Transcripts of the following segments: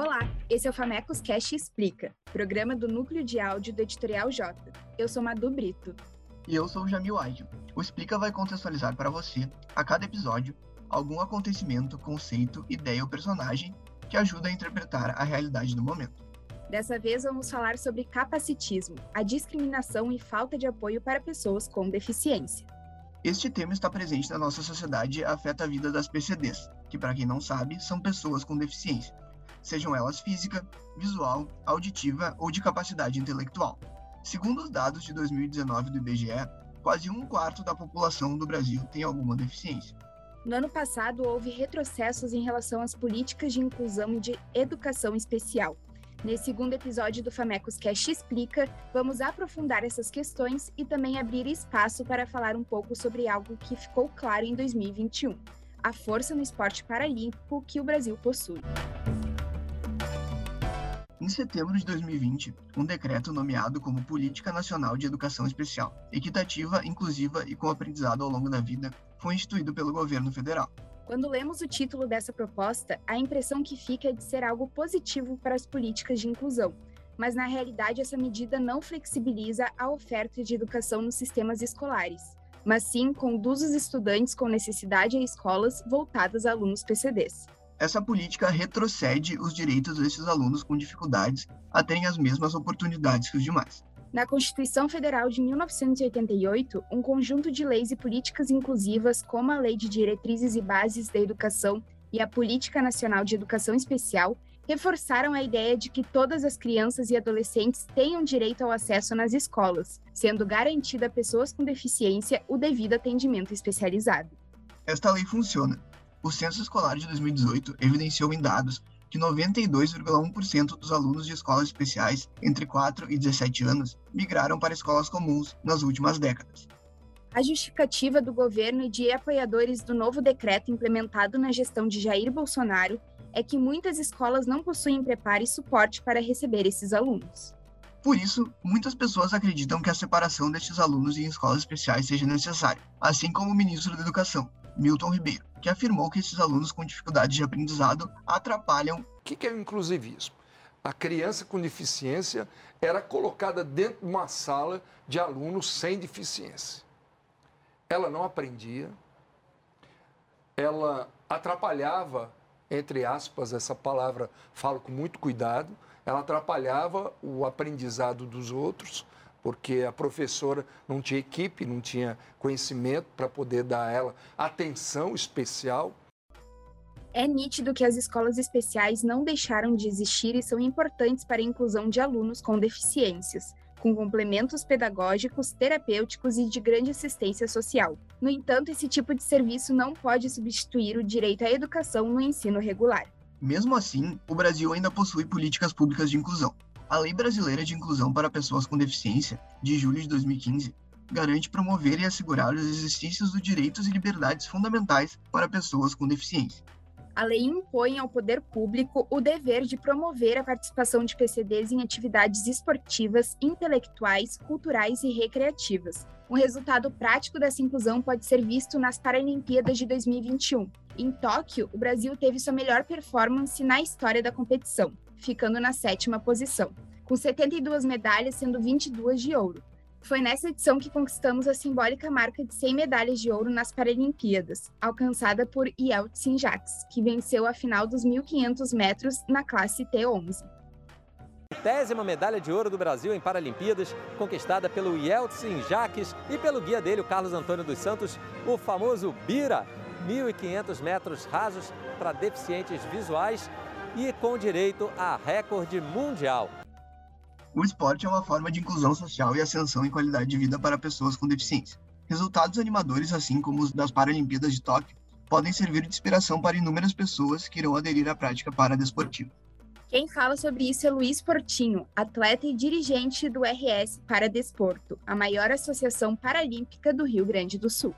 Olá, esse é o Famecos Cast Explica, programa do núcleo de áudio do Editorial J. Eu sou Madu Brito. E eu sou o Jamil Aide. O Explica vai contextualizar para você, a cada episódio, algum acontecimento, conceito, ideia ou personagem que ajuda a interpretar a realidade do momento. Dessa vez vamos falar sobre capacitismo, a discriminação e falta de apoio para pessoas com deficiência. Este tema está presente na nossa sociedade e afeta a vida das PCDs, que, para quem não sabe, são pessoas com deficiência, sejam elas física, visual, auditiva ou de capacidade intelectual. Segundo os dados de 2019 do IBGE, quase um quarto da população do Brasil tem alguma deficiência. No ano passado, houve retrocessos em relação às políticas de inclusão e de educação especial, Nesse segundo episódio do Famecos Cash Explica, vamos aprofundar essas questões e também abrir espaço para falar um pouco sobre algo que ficou claro em 2021: a força no esporte paralímpico que o Brasil possui. Em setembro de 2020, um decreto nomeado como Política Nacional de Educação Especial, equitativa, inclusiva e com aprendizado ao longo da vida, foi instituído pelo governo federal. Quando lemos o título dessa proposta, a impressão que fica é de ser algo positivo para as políticas de inclusão, mas na realidade essa medida não flexibiliza a oferta de educação nos sistemas escolares, mas sim conduz os estudantes com necessidade a escolas voltadas a alunos PCDs. Essa política retrocede os direitos desses alunos com dificuldades a terem as mesmas oportunidades que os demais. Na Constituição Federal de 1988, um conjunto de leis e políticas inclusivas, como a Lei de Diretrizes e Bases da Educação e a Política Nacional de Educação Especial, reforçaram a ideia de que todas as crianças e adolescentes tenham direito ao acesso nas escolas, sendo garantido a pessoas com deficiência o devido atendimento especializado. Esta lei funciona. O Censo Escolar de 2018 evidenciou em dados que 92,1% dos alunos de escolas especiais entre 4 e 17 anos migraram para escolas comuns nas últimas décadas. A justificativa do governo e de apoiadores do novo decreto implementado na gestão de Jair Bolsonaro é que muitas escolas não possuem preparo e suporte para receber esses alunos. Por isso, muitas pessoas acreditam que a separação destes alunos em escolas especiais seja necessária, assim como o ministro da Educação, Milton Ribeiro, que afirmou que esses alunos com dificuldades de aprendizado atrapalham. O que é o inclusivismo? A criança com deficiência era colocada dentro de uma sala de alunos sem deficiência. Ela não aprendia, ela atrapalhava, entre aspas, essa palavra falo com muito cuidado, ela atrapalhava o aprendizado dos outros, porque a professora não tinha equipe, não tinha conhecimento para poder dar a ela atenção especial. É nítido que as escolas especiais não deixaram de existir e são importantes para a inclusão de alunos com deficiências, com complementos pedagógicos, terapêuticos e de grande assistência social. No entanto, esse tipo de serviço não pode substituir o direito à educação no ensino regular. Mesmo assim, o Brasil ainda possui políticas públicas de inclusão, a Lei Brasileira de Inclusão para Pessoas com Deficiência, de julho de 2015, garante promover e assegurar as existências dos direitos e liberdades fundamentais para pessoas com deficiência. A lei impõe ao poder público o dever de promover a participação de PCDs em atividades esportivas, intelectuais, culturais e recreativas. Um resultado prático dessa inclusão pode ser visto nas Paralimpíadas de 2021. Em Tóquio, o Brasil teve sua melhor performance na história da competição, ficando na sétima posição, com 72 medalhas, sendo 22 de ouro. Foi nessa edição que conquistamos a simbólica marca de 100 medalhas de ouro nas Paralimpíadas, alcançada por Yeltsin Jacques, que venceu a final dos 1.500 metros na classe T11. Décima medalha de ouro do Brasil em Paralimpíadas, conquistada pelo Yeltsin Jacques e pelo guia dele, o Carlos Antônio dos Santos, o famoso Bira, 1.500 metros rasos para deficientes visuais e com direito a recorde mundial. O esporte é uma forma de inclusão social e ascensão em qualidade de vida para pessoas com deficiência. Resultados animadores, assim como os das Paralimpíadas de Tóquio, podem servir de inspiração para inúmeras pessoas que irão aderir à prática paradesportiva. Quem fala sobre isso é Luiz Portinho, atleta e dirigente do RS Paradesporto, a maior associação paralímpica do Rio Grande do Sul.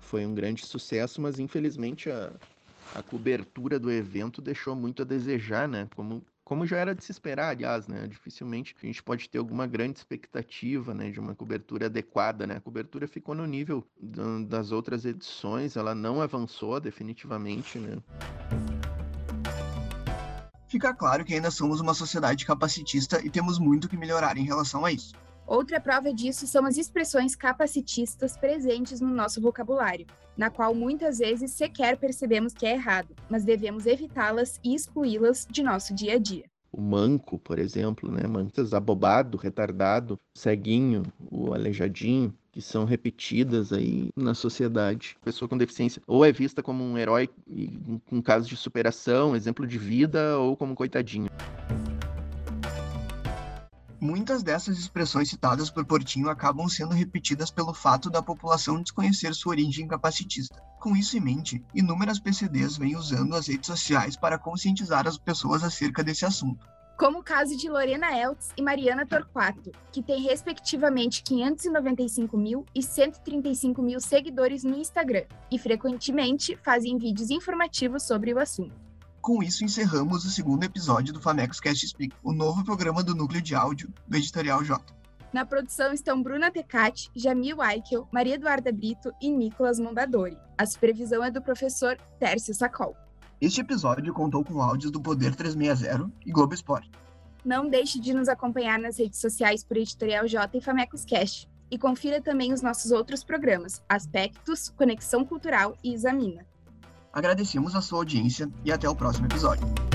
Foi um grande sucesso, mas infelizmente a, a cobertura do evento deixou muito a desejar, né? Como, como já era de se esperar, aliás, né? Dificilmente a gente pode ter alguma grande expectativa, né? De uma cobertura adequada, né? A cobertura ficou no nível das outras edições, ela não avançou definitivamente, né? fica claro que ainda somos uma sociedade capacitista e temos muito que melhorar em relação a isso. Outra prova disso são as expressões capacitistas presentes no nosso vocabulário, na qual muitas vezes sequer percebemos que é errado, mas devemos evitá-las e excluí-las de nosso dia a dia. O manco, por exemplo, né? Muitas abobado, retardado, ceguinho, o aleijadinho, que são repetidas aí na sociedade. A pessoa com deficiência ou é vista como um herói com casos de superação, exemplo de vida, ou como coitadinho. Muitas dessas expressões citadas por Portinho acabam sendo repetidas pelo fato da população desconhecer sua origem capacitista. Com isso em mente, inúmeras PCDs vêm usando as redes sociais para conscientizar as pessoas acerca desse assunto. Como o caso de Lorena Eltz e Mariana Torquato, que têm respectivamente 595 mil e 135 mil seguidores no Instagram e frequentemente fazem vídeos informativos sobre o assunto. Com isso, encerramos o segundo episódio do Famecos Cast Speak, o novo programa do núcleo de áudio do Editorial J. Na produção estão Bruna Tecati, Jamil Aikel, Maria Eduarda Brito e Nicolas Mondadori. A supervisão é do professor Tércio Sacol. Este episódio contou com áudios do Poder 360 e Globo Esporte. Não deixe de nos acompanhar nas redes sociais por Editorial J e Famecos Cast. E confira também os nossos outros programas, Aspectos, Conexão Cultural e Examina. Agradecemos a sua audiência e até o próximo episódio.